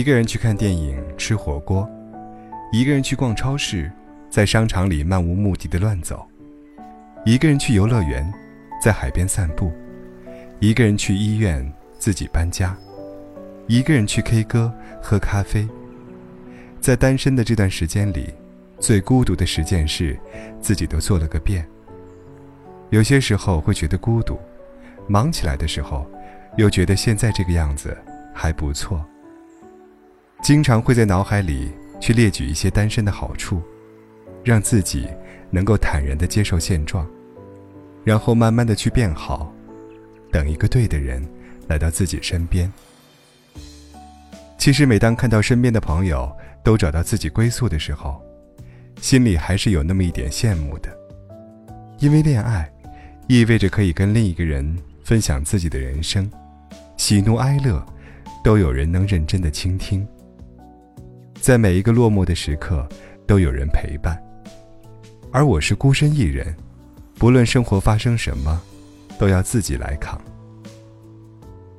一个人去看电影、吃火锅，一个人去逛超市，在商场里漫无目的的乱走，一个人去游乐园，在海边散步，一个人去医院自己搬家，一个人去 K 歌喝咖啡。在单身的这段时间里，最孤独的十件事，自己都做了个遍。有些时候会觉得孤独，忙起来的时候，又觉得现在这个样子还不错。经常会在脑海里去列举一些单身的好处，让自己能够坦然的接受现状，然后慢慢的去变好，等一个对的人来到自己身边。其实每当看到身边的朋友都找到自己归宿的时候，心里还是有那么一点羡慕的，因为恋爱。意味着可以跟另一个人分享自己的人生，喜怒哀乐，都有人能认真的倾听。在每一个落寞的时刻，都有人陪伴。而我是孤身一人，不论生活发生什么，都要自己来扛。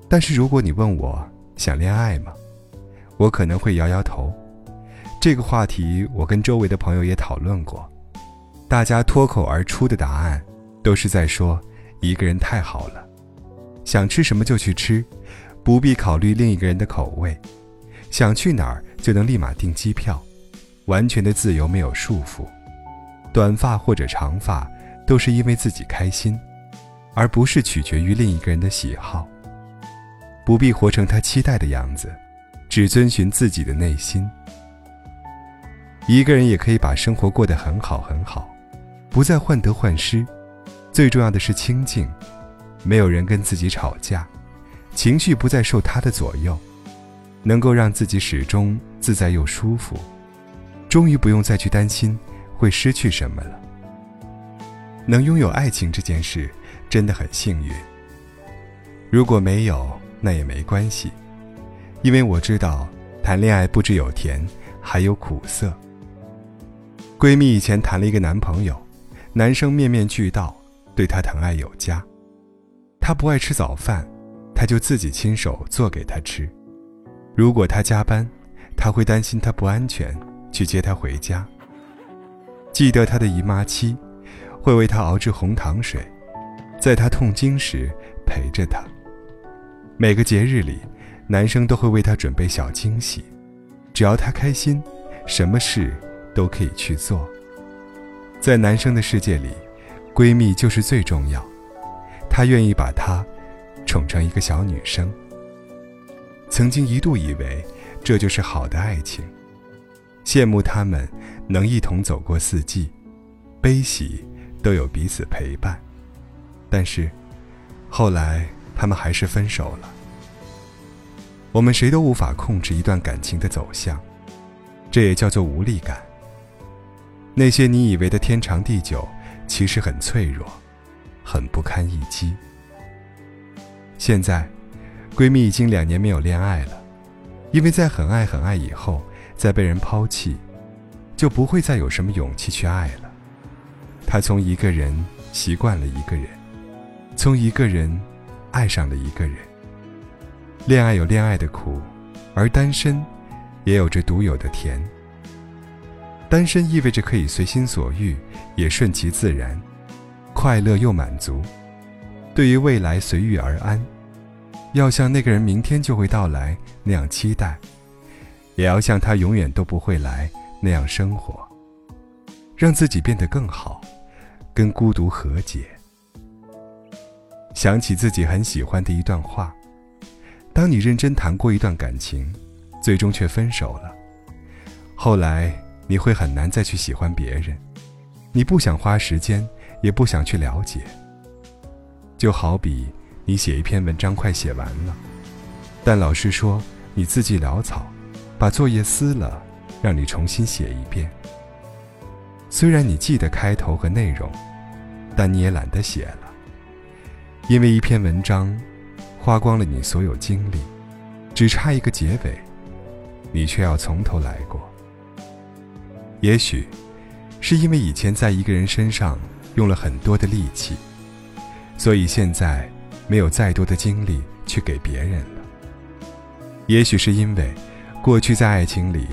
但是如果你问我想恋爱吗，我可能会摇摇头。这个话题我跟周围的朋友也讨论过，大家脱口而出的答案。都是在说，一个人太好了，想吃什么就去吃，不必考虑另一个人的口味，想去哪儿就能立马订机票，完全的自由没有束缚，短发或者长发都是因为自己开心，而不是取决于另一个人的喜好。不必活成他期待的样子，只遵循自己的内心。一个人也可以把生活过得很好很好，不再患得患失。最重要的是清静，没有人跟自己吵架，情绪不再受他的左右，能够让自己始终自在又舒服，终于不用再去担心会失去什么了。能拥有爱情这件事真的很幸运。如果没有，那也没关系，因为我知道谈恋爱不只有甜，还有苦涩。闺蜜以前谈了一个男朋友，男生面面俱到。对她疼爱有加，她不爱吃早饭，他就自己亲手做给他吃。如果他加班，他会担心他不安全，去接他回家。记得他的姨妈期，会为他熬制红糖水，在他痛经时陪着他。每个节日里，男生都会为他准备小惊喜，只要他开心，什么事都可以去做。在男生的世界里。闺蜜就是最重要，她愿意把她宠成一个小女生。曾经一度以为这就是好的爱情，羡慕他们能一同走过四季，悲喜都有彼此陪伴。但是后来他们还是分手了。我们谁都无法控制一段感情的走向，这也叫做无力感。那些你以为的天长地久。其实很脆弱，很不堪一击。现在，闺蜜已经两年没有恋爱了，因为在很爱很爱以后，再被人抛弃，就不会再有什么勇气去爱了。她从一个人习惯了一个人，从一个人爱上了一个人。恋爱有恋爱的苦，而单身也有着独有的甜。单身意味着可以随心所欲，也顺其自然，快乐又满足。对于未来随遇而安，要像那个人明天就会到来那样期待，也要像他永远都不会来那样生活，让自己变得更好，跟孤独和解。想起自己很喜欢的一段话：当你认真谈过一段感情，最终却分手了，后来。你会很难再去喜欢别人，你不想花时间，也不想去了解。就好比你写一篇文章快写完了，但老师说你字迹潦草，把作业撕了，让你重新写一遍。虽然你记得开头和内容，但你也懒得写了，因为一篇文章花光了你所有精力，只差一个结尾，你却要从头来过。也许，是因为以前在一个人身上用了很多的力气，所以现在没有再多的精力去给别人了。也许是因为过去在爱情里，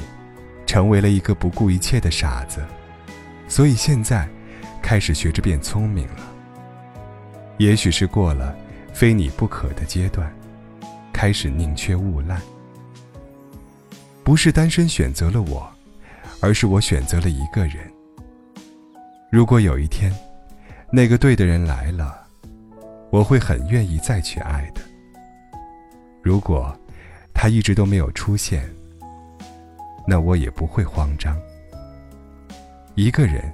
成为了一个不顾一切的傻子，所以现在，开始学着变聪明了。也许是过了非你不可的阶段，开始宁缺毋滥。不是单身选择了我，而是我选择了一个人。如果有一天，那个对的人来了，我会很愿意再去爱的。如果他一直都没有出现，那我也不会慌张。一个人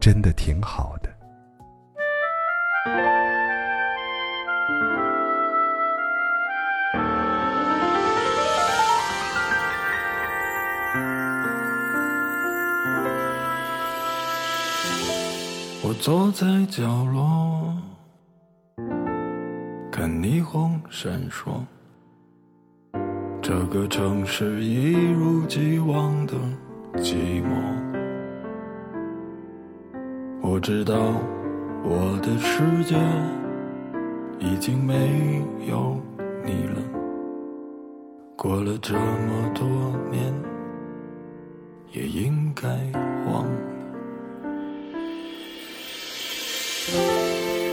真的挺好的。我坐在角落，霓虹闪烁。这个城市一如既往的寂寞。我知道我的世界已经没有你了。过了这么多年，也应该忘了。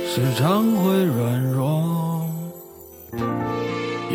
时常会软弱。